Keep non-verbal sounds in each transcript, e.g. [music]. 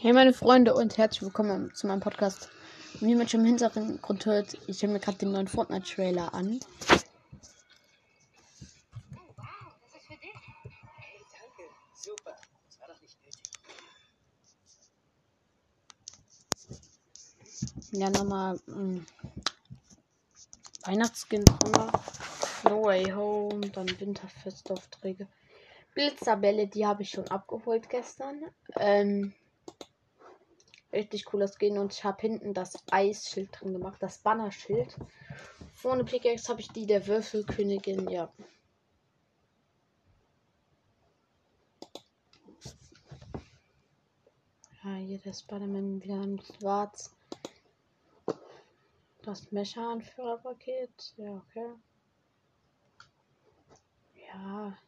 Hey meine Freunde und herzlich willkommen zu meinem Podcast. Wie man schon im Hintergrund hört, ich höre mir gerade den neuen Fortnite-Trailer an. Ja, nochmal hm, Weihnachtsskin drin. No Way Home, dann Winterfestaufträge. Blitzerbälle, die habe ich schon abgeholt gestern. Ähm, Richtig cooles Skin und ich habe hinten das Eisschild drin gemacht, das Bannerschild. Vorne Pickaxe habe ich die der Würfelkönigin, ja. Ja, hier der Spider-Man wieder in schwarz. Das Mecha-Anführerpaket, ja, okay. Ja,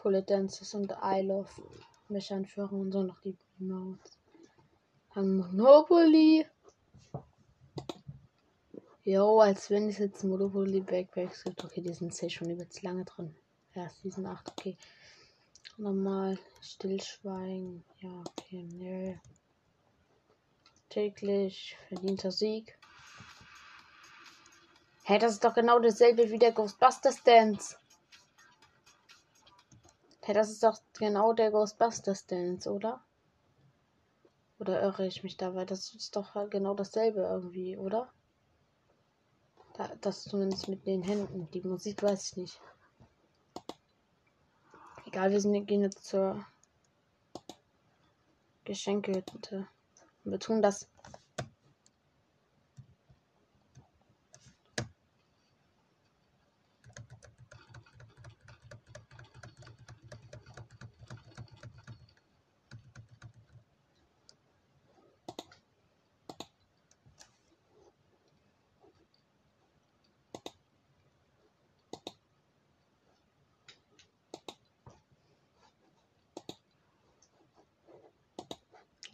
Coole Dances und I Love mich anführen und so noch die Modes. Dann Monopoly. Jo, als wenn es jetzt Monopoly Backpacks gibt. Okay, die sind safe schon übelst lange drin. Ja, Season 8, okay. Nochmal Stillschweigen. Ja, okay, nö. Täglich verdienter Sieg. Hey, das ist doch genau dasselbe wie der Ghostbusters Dance. Hey, das ist doch genau der Ghostbusters Dance, oder? Oder irre ich mich dabei? Das ist doch halt genau dasselbe irgendwie, oder? Da, das zumindest mit den Händen. Die Musik weiß ich nicht. Egal, wir sind, gehen jetzt zur Geschenkehütte. Wir tun das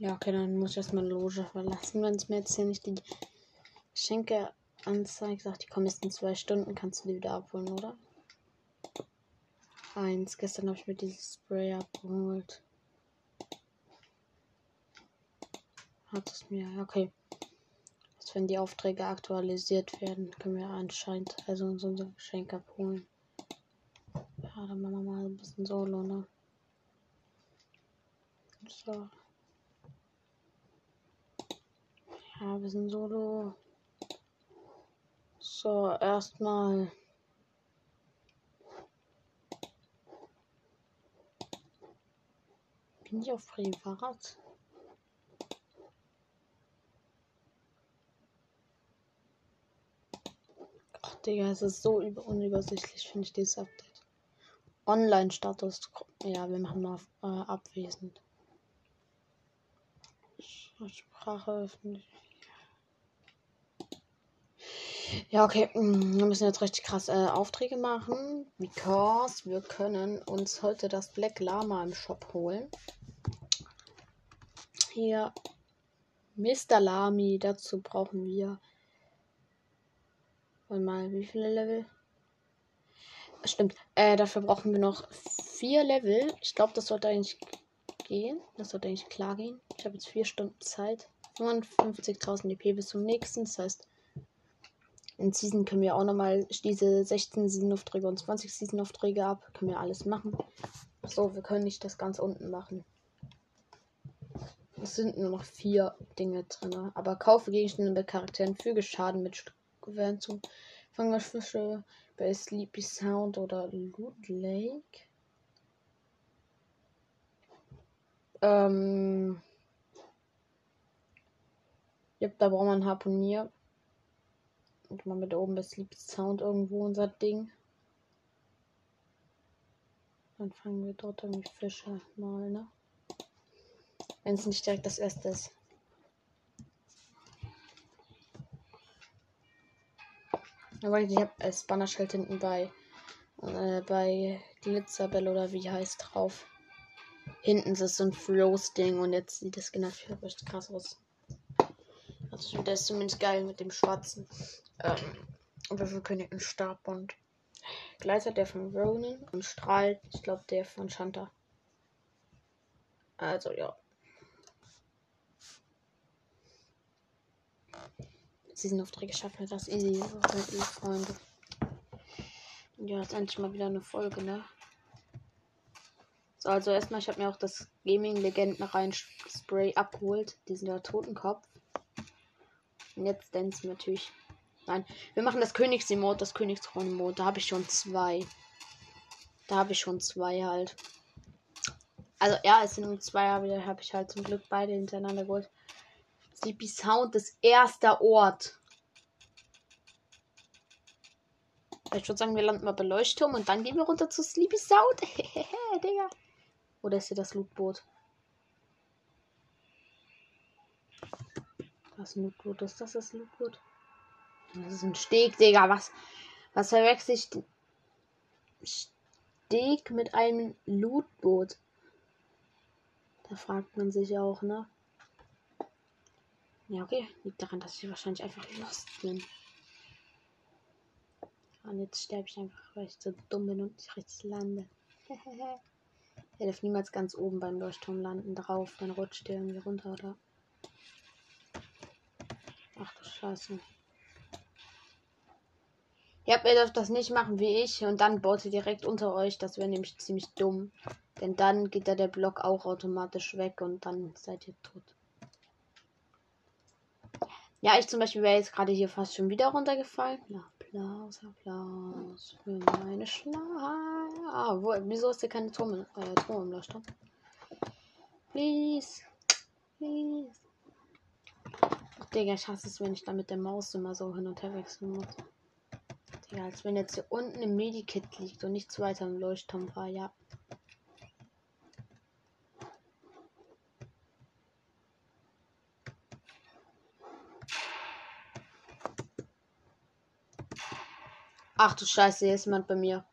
Ja, okay, dann muss ich erstmal Loge verlassen, wenn es mir jetzt hier nicht die Geschenke anzeigt. Sagt, die kommen erst in zwei Stunden, kannst du die wieder abholen, oder? Eins. Gestern habe ich mir dieses Spray abgeholt. Hat es mir, okay. Jetzt, wenn die Aufträge aktualisiert werden, können wir anscheinend also uns unser Geschenk abholen. Ja, dann machen wir mal ein bisschen Solo, ne? So. Ja, wir sind solo. So, erstmal. Bin ich auf Privat? Ach, Digga, es ist so unübersichtlich, finde ich, dieses Update. Online-Status. Ja, wir machen noch äh, abwesend. Sprache öffentlich. Ja, okay. Mm, wir müssen jetzt richtig krass äh, Aufträge machen. Because wir können uns heute das Black Lama im Shop holen. Hier Mr. Lamy. Dazu brauchen wir. Warte mal, wie viele Level? Stimmt. Äh, dafür brauchen wir noch vier Level. Ich glaube, das sollte eigentlich gehen. Das sollte eigentlich klar gehen. Ich habe jetzt vier Stunden Zeit. 55.000 DP bis zum nächsten. Das heißt, in Season können wir auch nochmal diese 16 Season-Aufträge und 20 Season-Aufträge ab. Können wir alles machen. So, wir können nicht das ganz unten machen. Es sind nur noch vier Dinge drin. Aber kaufe Gegenstände mit Charakteren, füge Schaden mit Gewehren zu. Fangerfische bei Sleepy Sound oder Loot Lake. Ähm. Ja, da braucht man Harpunier. Und mal mit oben bei Sleep Sound irgendwo unser Ding. Dann fangen wir dort irgendwie Fische mal, ne? Wenn es nicht direkt das erste ist. Aber ich habe als Bannerschild hinten bei äh, bei Glitzerbell oder wie heißt drauf. Hinten ist so ein Froze-Ding und jetzt sieht das genau richtig krass aus. Also der ist zumindest geil mit dem schwarzen ähm, Würfelkönig und Stab und Gleiter der von Ronan und Strahl, ich glaube der von Shanta. Also ja. Season-Aufträge schaffen wir das easy, easy, Freunde. Ja, ist endlich mal wieder eine Folge, ne? So, also erstmal, ich habe mir auch das Gaming-Legenden rein Spray abgeholt. Diesen der Totenkopf. Und jetzt dance natürlich. Nein, wir machen das Königs-Emote, das Königsthron-Emote. Da habe ich schon zwei. Da habe ich schon zwei halt. Also ja, es sind nur zwei, aber da habe ich halt zum Glück beide hintereinander geholt. Sleepy Sound ist erster Ort. Ich würde sagen, wir landen mal bei Leuchtturm und dann gehen wir runter zu Sleepy Sound. [laughs] Digga. Oder ist hier das Lootboot? Ein Lootboot ist das? Das Lootboot? Das ist ein Steg, Digga. Was, was verwechsel ich? Steg mit einem Lootboot. Da fragt man sich auch, ne? Ja, okay. Liegt daran, dass ich wahrscheinlich einfach lost bin. Und jetzt sterbe ich einfach, weil ich so dumm bin und nicht richtig lande. [laughs] er darf niemals ganz oben beim Leuchtturm landen drauf, dann rutscht der irgendwie runter, oder? Ach du Scheiße. Ja, ihr dürft das nicht machen wie ich und dann baut ihr direkt unter euch. Das wäre nämlich ziemlich dumm. Denn dann geht da der Block auch automatisch weg und dann seid ihr tot. Ja, ich zum Beispiel wäre jetzt gerade hier fast schon wieder runtergefallen. Applaus, Applaus für meine Schlange. Ah, wo, wieso ist hier keine Turm, äh, Leuchtturm? Please. Please. Digga, ich hasse es, wenn ich da mit der Maus immer so hin und her wechseln muss. Digga, als wenn jetzt hier unten im Medikit liegt und nichts weiter im Leuchtturm war, ja. Ach du Scheiße, hier ist jemand bei mir.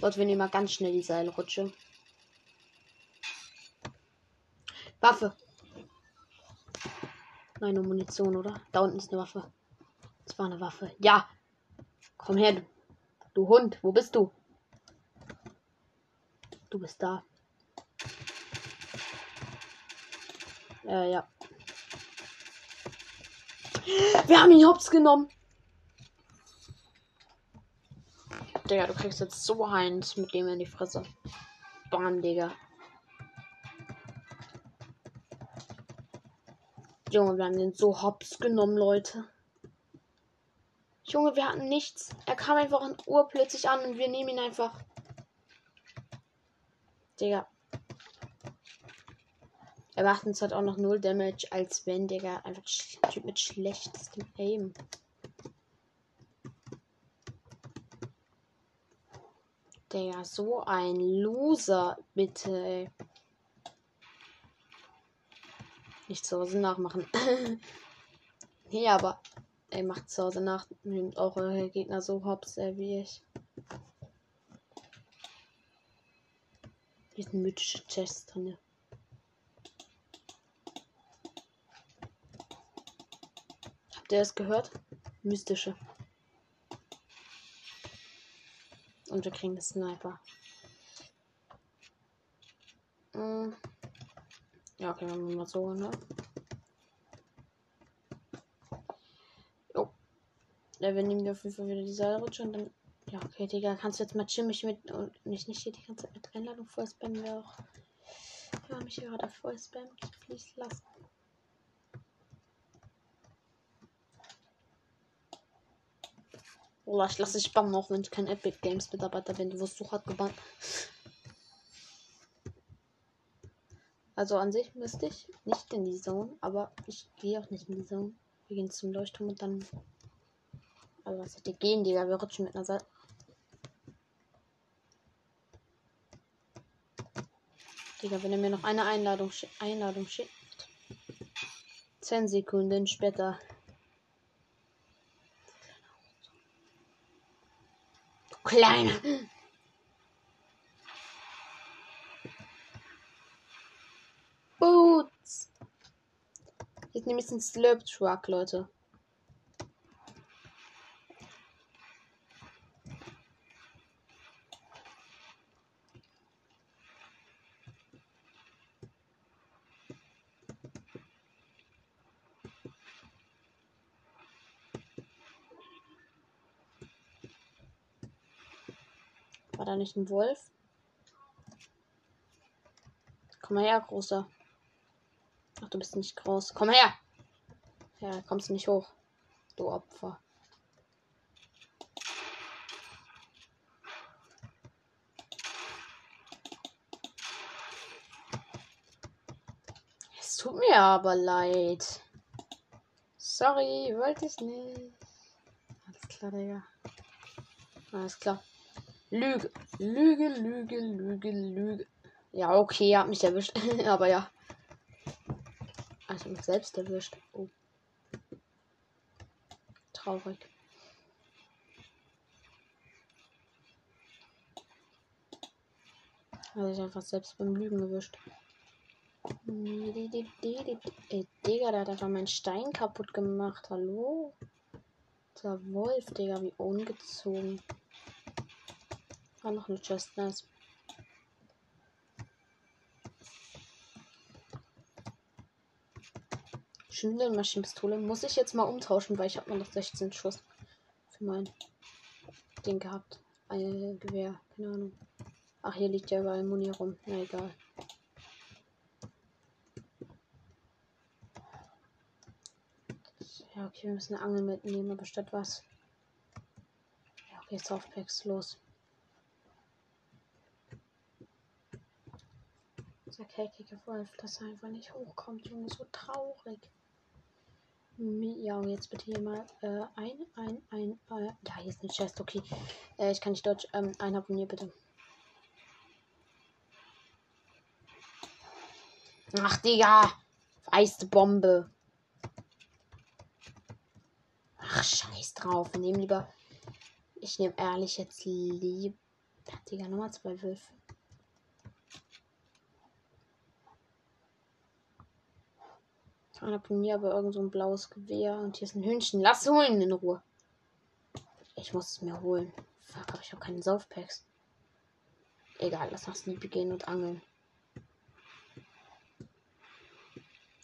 Dort wir nehmen mal ganz schnell die Seilrutsche. Waffe. Nein, nur Munition, oder? Da unten ist eine Waffe. Das war eine Waffe. Ja. Komm her, du, du Hund. Wo bist du? Du bist da. Äh, ja. Wir haben ihn hops genommen. Digga, du kriegst jetzt so eins mit dem in die Fresse. Bam, Digga. Junge, wir haben den so hops genommen, Leute. Junge, wir hatten nichts. Er kam einfach in Uhr plötzlich an und wir nehmen ihn einfach. Digga. Er macht uns halt auch noch null Damage, als wenn, Digga, einfach Typ mit schlechtestem Aim. Digga, so ein Loser, bitte, ey. Nicht zu Hause nachmachen. [coughs] nee, aber er macht zu Hause nach, nimmt eure Gegner so hops, ey, wie ich. Hier ist ein mythischer Chest drin. Der ist gehört? Mystische. Und wir kriegen den Sniper. Hm. Ja, okay, machen wir mal so, ne? Jo. Ja, wir nehmen auf jeden Fall wieder die Seilrutsche und dann. Ja, okay, Digga, kannst du jetzt mal chillig mit und mich nicht hier die ganze Zeit mit Einladung voll spammen, wäre auch. Ja, mich hier gerade voll spammen. Please lassen. Oder ich lasse dich bannen, auch wenn ich kein Epic Games Mitarbeiter bin. Du wirst sofort gebannt. Also an sich müsste ich nicht in die Zone, aber ich gehe auch nicht in die Zone. Wir gehen zum Leuchtturm und dann. Also was hätte gehen, Digga? Wir rutschen mit einer Seite. Digga, wenn er mir noch eine Einladung, sch Einladung schickt. 10 Sekunden später. Kleiner. Jetzt nehme ich einen Slurp Truck, Leute. War da nicht ein Wolf? Komm mal her, Großer. Ach, du bist nicht groß. Komm her! Ja, kommst du nicht hoch. Du Opfer. Es tut mir aber leid. Sorry, wollte ich nicht. Alles klar, Digga. Alles klar. Lüge, Lüge, Lüge, Lüge, Lüge. Ja, okay, er hat mich erwischt. [laughs] Aber ja. Also mich selbst erwischt. Oh. Traurig. Also ich einfach selbst beim Lügen erwischt. Ey, Digga, der hat einfach meinen Stein kaputt gemacht. Hallo? Der Wolf, Digga, wie ungezogen. War noch eine Chest, nice. Maschinenpistole muss ich jetzt mal umtauschen, weil ich habe nur noch 16 Schuss für mein Ding gehabt. Ein Gewehr, keine Ahnung. Ach, hier liegt ja überall Muni rum. Na egal. Ja, okay, wir müssen eine Angel mitnehmen, aber statt was? Ja, okay, Softpacks, los. Dieser kelkige Wolf, dass er einfach nicht hochkommt, Junge, so traurig. Ja, und jetzt bitte hier mal äh, ein, ein, ein, äh, ja, hier ist eine Chest, okay. Äh, ich kann nicht Deutsch, ähm, ein Abonnier bitte. Ach, Digga. Weiße Bombe. Ach, scheiß drauf. Wir nehmen lieber. Ich nehme ehrlich jetzt lieb. Ja, Digga, nochmal zwei Würfel. Ein Abonnier, aber irgend so ein blaues Gewehr. Und hier ist ein Hühnchen. Lass holen in Ruhe. Ich muss es mir holen. Fuck, habe ich auch keine Saufpacks. Egal, lass nach Sleepy gehen und angeln.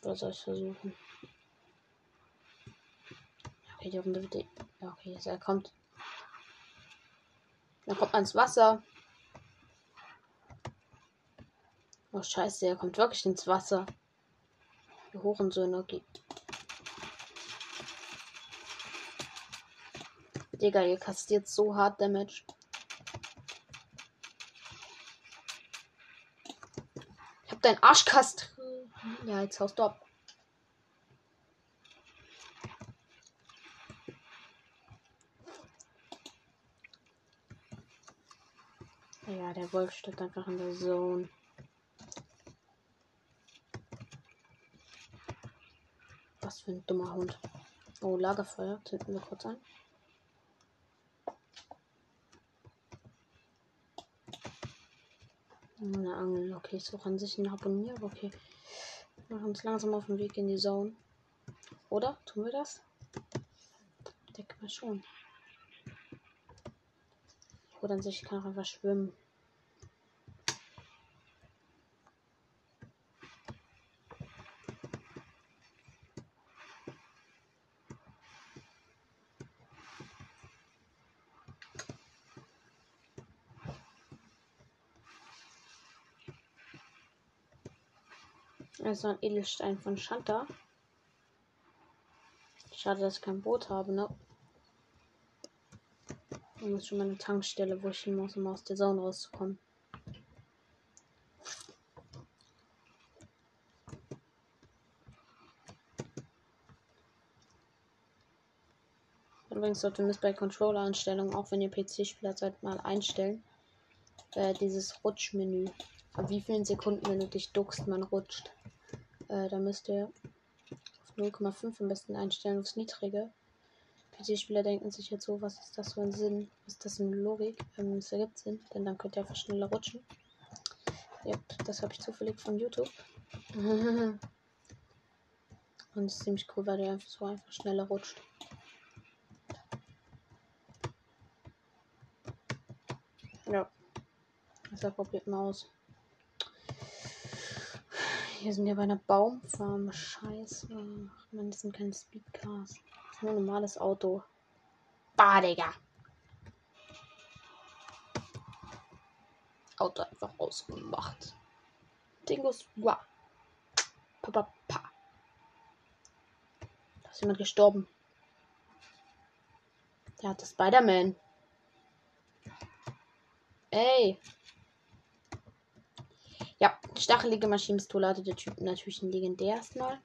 Oder soll ich versuchen? Okay, die Runde wird. Ja, okay, er kommt. Dann kommt man ins Wasser. Oh, scheiße, er kommt wirklich ins Wasser. Die Hurensöhne, okay. Digga, ihr kastiert so hart Damage. Ich hab deinen Arsch kast. Ja, jetzt haust du ab. Ja, der Wolf steht einfach in der Zone. Was für ein dummer Hund. Oh, Lagerfeuer. Zünden wir kurz an. Eine Angel. Okay, ich suche an sich einen Abonnier, okay. Wir machen uns langsam auf den Weg in die Zone. Oder? Tun wir das? Denke mal schon. Oder an sich kann auch einfach schwimmen. Also ein Edelstein von Shanta. Schade, dass ich kein Boot habe, ne? Da muss schon meine Tankstelle, wo ich hin muss, um aus der Zone rauszukommen. Übrigens sollte müsst bei Controller-Einstellungen, auch wenn ihr PC-Spieler seid, mal einstellen. Äh, dieses Rutschmenü. Ab wie vielen Sekunden, wenn du dich duckst, man rutscht. Äh, da müsst ihr auf 0,5 am besten einstellen, aufs Niedrige. PC-Spieler denken sich jetzt so, was ist das für ein Sinn? Was ist das eine Logik? Ähm, es ergibt Sinn, denn dann könnt ihr einfach schneller rutschen. Ja, das habe ich zufällig von YouTube. [laughs] Und es ist ziemlich cool, weil der einfach so einfach schneller rutscht. Ja. Deshalb probiert mal aus. Hier sind wir bei einer Baumfarm. Scheiße. Ach man, das sind keine Speedcars. Das ist nur ein normales Auto. Bah, Digga. Auto einfach ausgemacht. Dingos. Wow. Papa, pa. Da ist jemand gestorben. Der hatte Spider-Man. Ey. Ja, stachelige Maschinenpistole hatte der Typ natürlich ein legendäres Mal.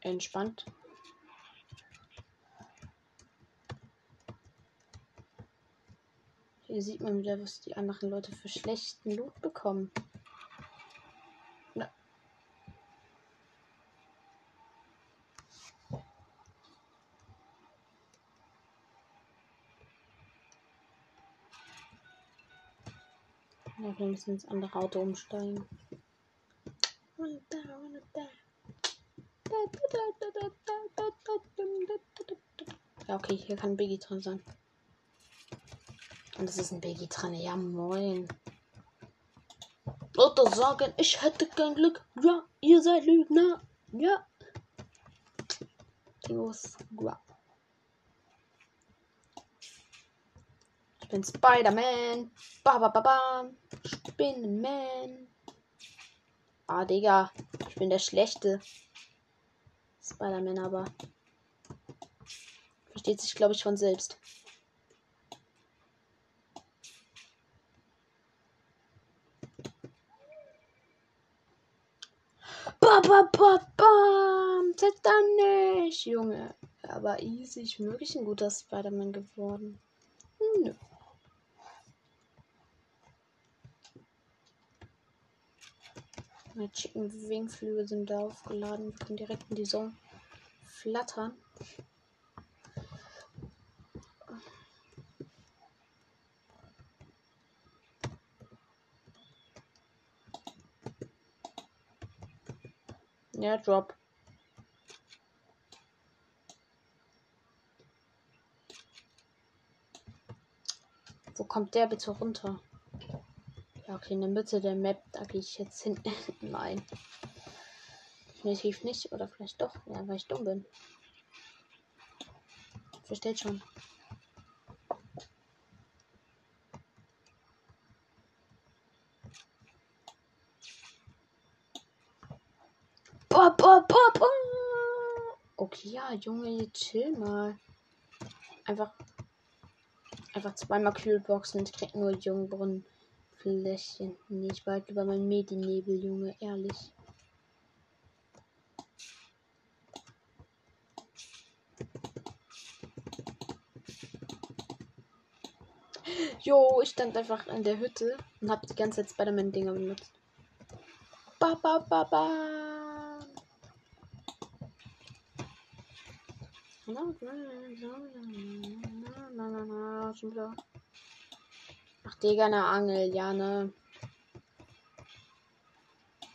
Entspannt. Hier sieht man wieder, was die anderen Leute für schlechten Loot bekommen. Ja, wir müssen ins andere Auto umsteigen. Ja, okay, hier kann Biggie drin sein. Und es ist ein Biggie drin. Ja, moin. Leute sagen, ich hätte kein Glück. Ja, ihr seid Lügner. Ja. Dingos. Ja. Bin Spider-Man. Ba, ba, ba, ba. Spinnenman. Ah, Digga. Ich bin der schlechte Spider-Man, aber. Versteht sich, glaube ich, von selbst. Ba, ba, ba, dann nicht, Junge. Aber easy. Ich bin wirklich ein guter Spider-Man geworden. Nö. Meine Chicken Wingflügel sind da aufgeladen. Wir können direkt in die Zone flattern. Ja, Drop. Wo kommt der bitte runter? Okay, in der Mitte der Map, da gehe ich jetzt hin. [laughs] Nein. Definitiv nicht. Oder vielleicht doch. Ja, weil ich dumm bin. Versteht schon. Boah, boah. Okay, ja, Junge, chill mal. Einfach. Einfach zweimal Kühlboxen und krieg nur Jungbrunnen. Fläschchen. Nee, ich behalte lieber mein Medinebel, Junge, ehrlich. Jo, ich stand einfach in der Hütte und hab die ganze Zeit Spider-Man-Dinger benutzt. Ba, ba, ba, ba. Na, na, na, na, schon wieder. Ach, Digga, eine Angel, ja, ne.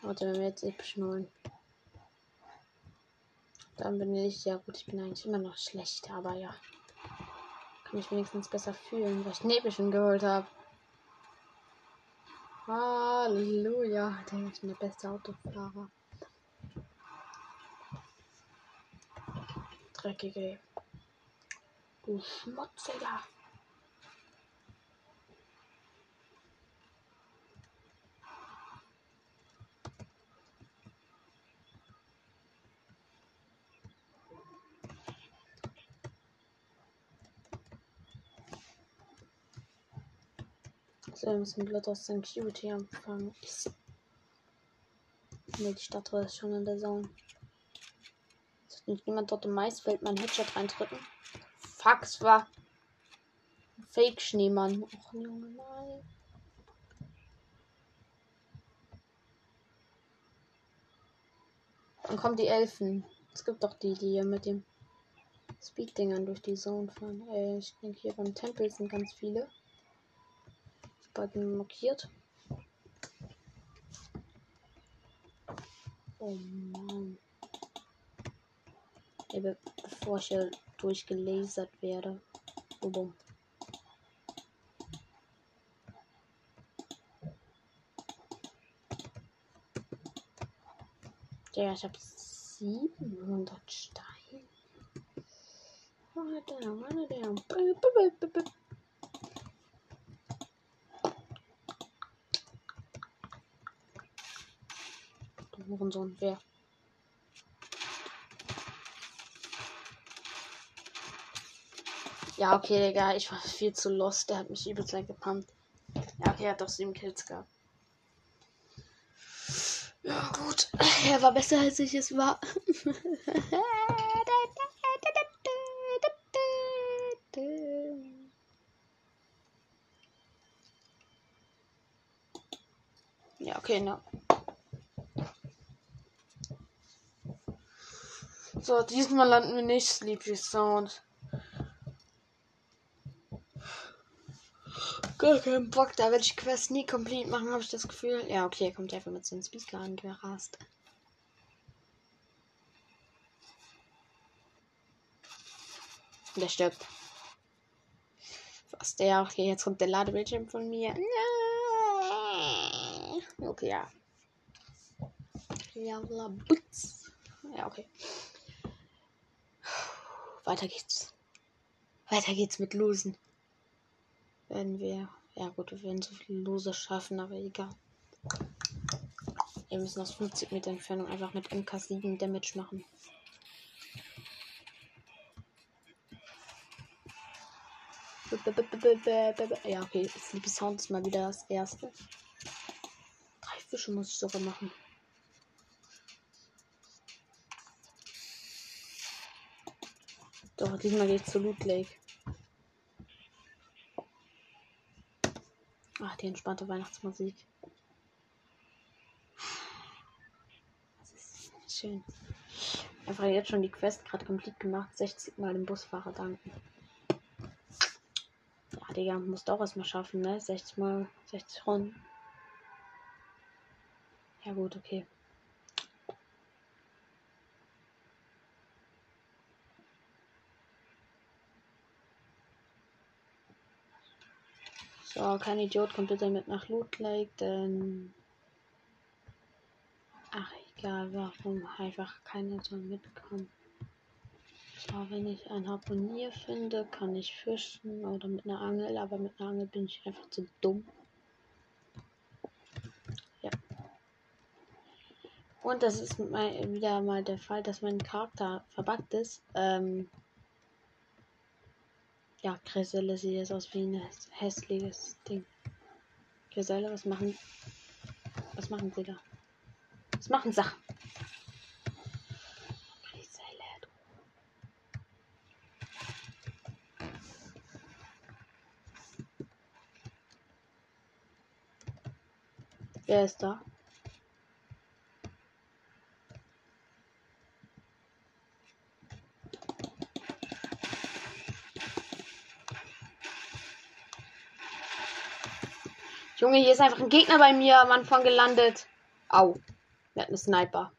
Warte, wenn wir jetzt episch holen. Dann bin ich, ja gut, ich bin eigentlich immer noch schlecht, aber ja. Kann ich wenigstens besser fühlen, weil ich einen epischen geholt habe. Halleluja, der ist der beste Autofahrer. Dreckige. Du Schmutziger. So, wir müssen Blatt aus seinem Cutie anfangen. Ne, die Statue ist schon in der Zone. Sollte nicht jemand dort im Maisfeld meinen Headshot reindrücken? Fuck, es war Fake-Schneemann. Och, Junge, nein. Dann kommen die Elfen. Es gibt doch die, die hier mit dem Speed-Dingern durch die Zone fahren. Äh, ich denke, hier beim Tempel sind ganz viele beiden markiert. Oh Mann. Be bevor ich hier durchgelasert werde. Oh, boom. Ja, ich habe 700 Steine. Warte, warte, Hurensohn, wer? Ja, okay, Digga, ich war viel zu lost. Der hat mich übelst gepumpt. Ja, okay, er hat doch sieben Kills gehabt. Ja, gut. Er war besser als ich es war. ja, okay, ne. So, diesmal landen wir nicht Sleepy Sound. Gar keinen Bock, da werde ich Quest nie komplett machen, habe ich das Gefühl. Ja, okay, er kommt einfach mit seinem Speaker angerast. Der stirbt. Was der? Okay, jetzt kommt der Ladebildschirm von mir. Okay, ja. Ja, Ja, okay. Weiter geht's. Weiter geht's mit Losen. Wenn wir. Ja gut, wir werden so viele Lose schaffen, aber egal. Wir müssen aus 50 Meter Entfernung einfach mit MK7 Damage machen. Ja, okay. Sleepy Sound ist mal wieder das erste. Drei Fische muss ich sogar machen. Doch, diesmal geht's zu Loot Lake. Ach, die entspannte Weihnachtsmusik. Das ist schön. Einfach jetzt schon die Quest gerade komplett gemacht. 60 Mal dem Busfahrer danken. Ja, Digga, musst auch erstmal schaffen, ne? 60 Mal, 60 Runden. Ja, gut, okay. So, kein Idiot kommt bitte mit nach Loot Lake, denn. Ach, egal, warum einfach keiner soll mitkommen. So, wenn ich ein Harpunier finde, kann ich fischen oder mit einer Angel, aber mit einer Angel bin ich einfach zu dumm. Ja. Und das ist mal wieder mal der Fall, dass mein Charakter verbuggt ist. Ähm, ja, Griselle sieht jetzt aus wie ein hässliches Ding. Griselle, was machen. Was machen sie da? Was machen du. Wer ist da? Junge, hier ist einfach ein Gegner bei mir am Anfang gelandet. Au. Er hat einen Sniper.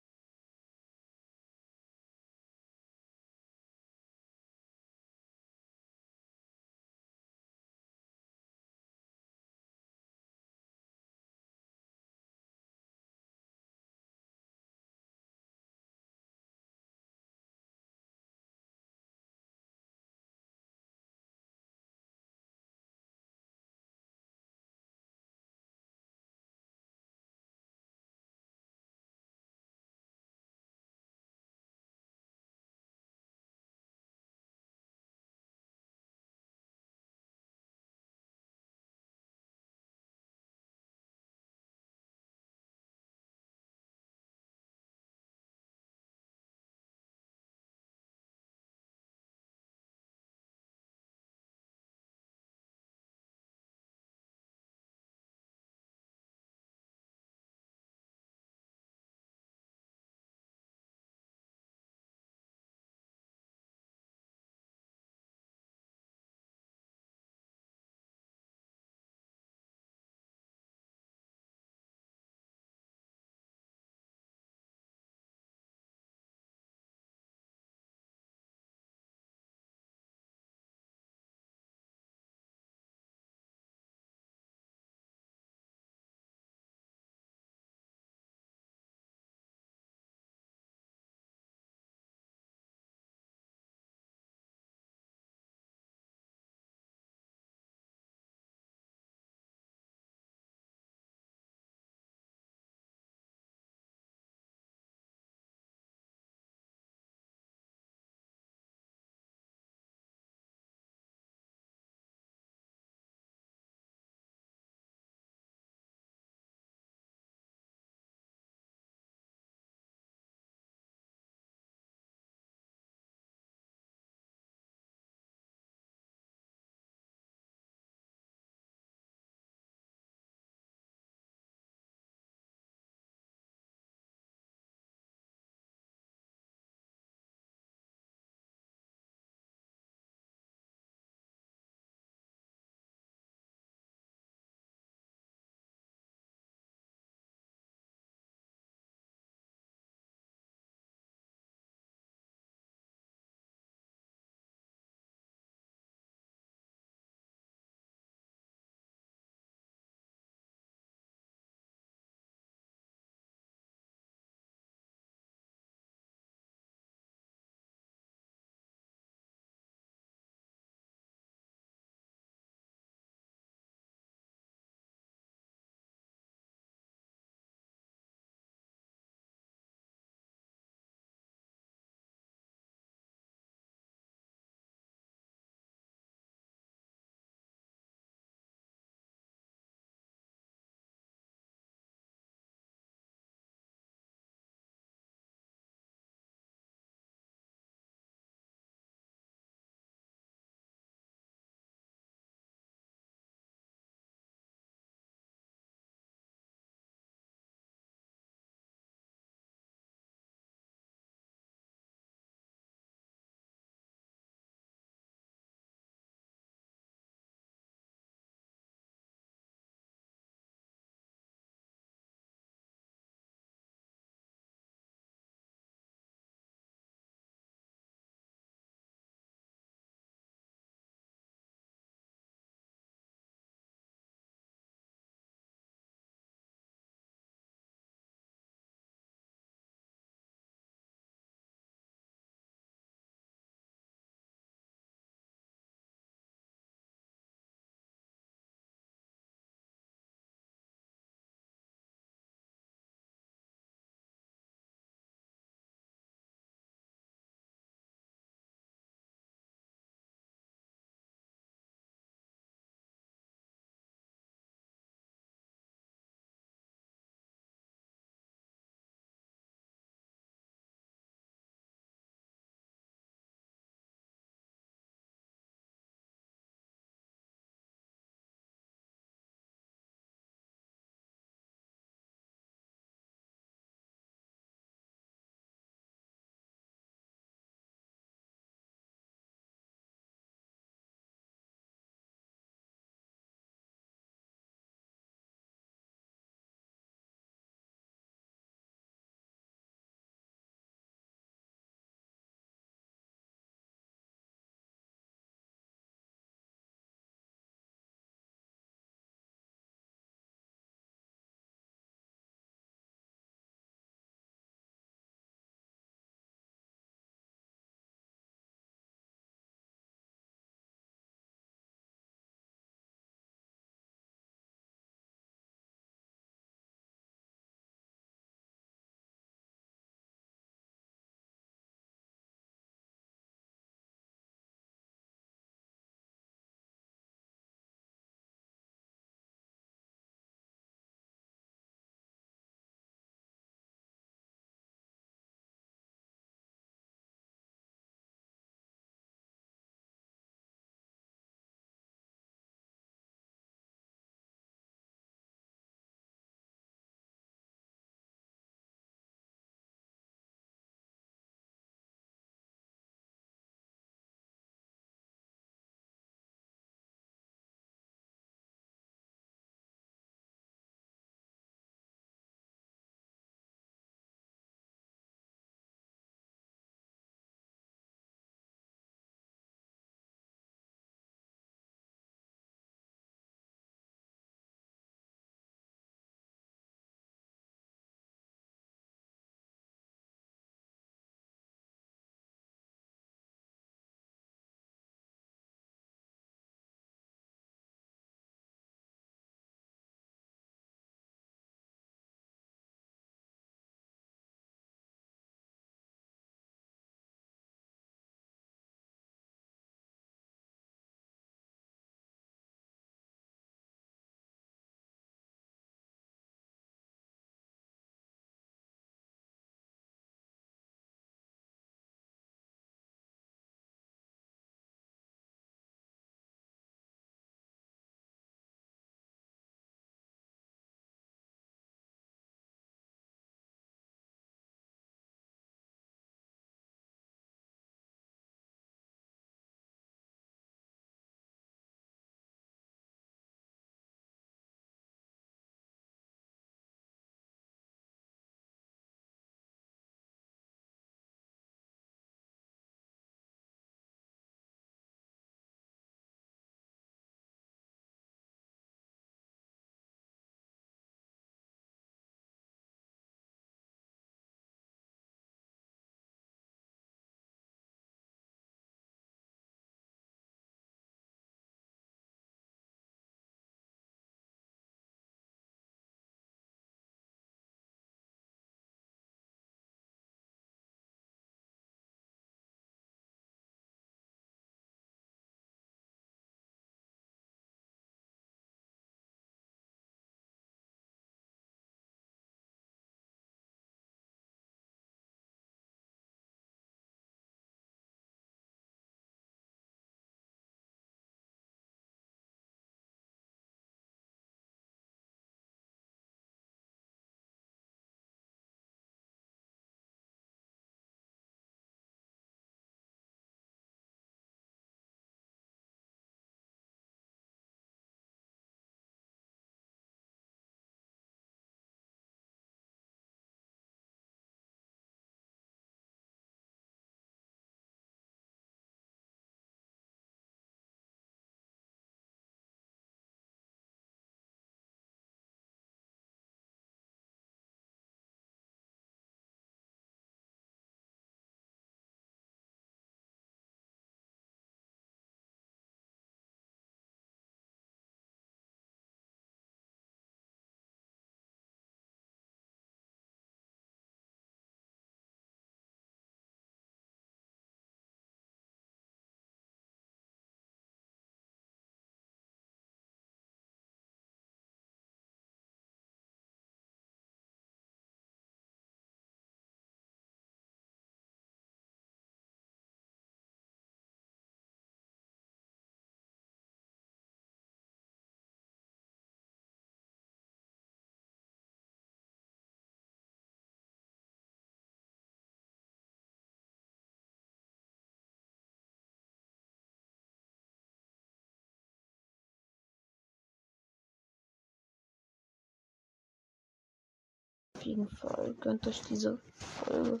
Auf jeden Fall. Gönnt euch diese Folge.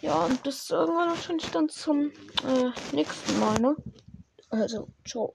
Ja, und sagen wir wahrscheinlich dann zum äh, nächsten Mal, ne? Also, ciao.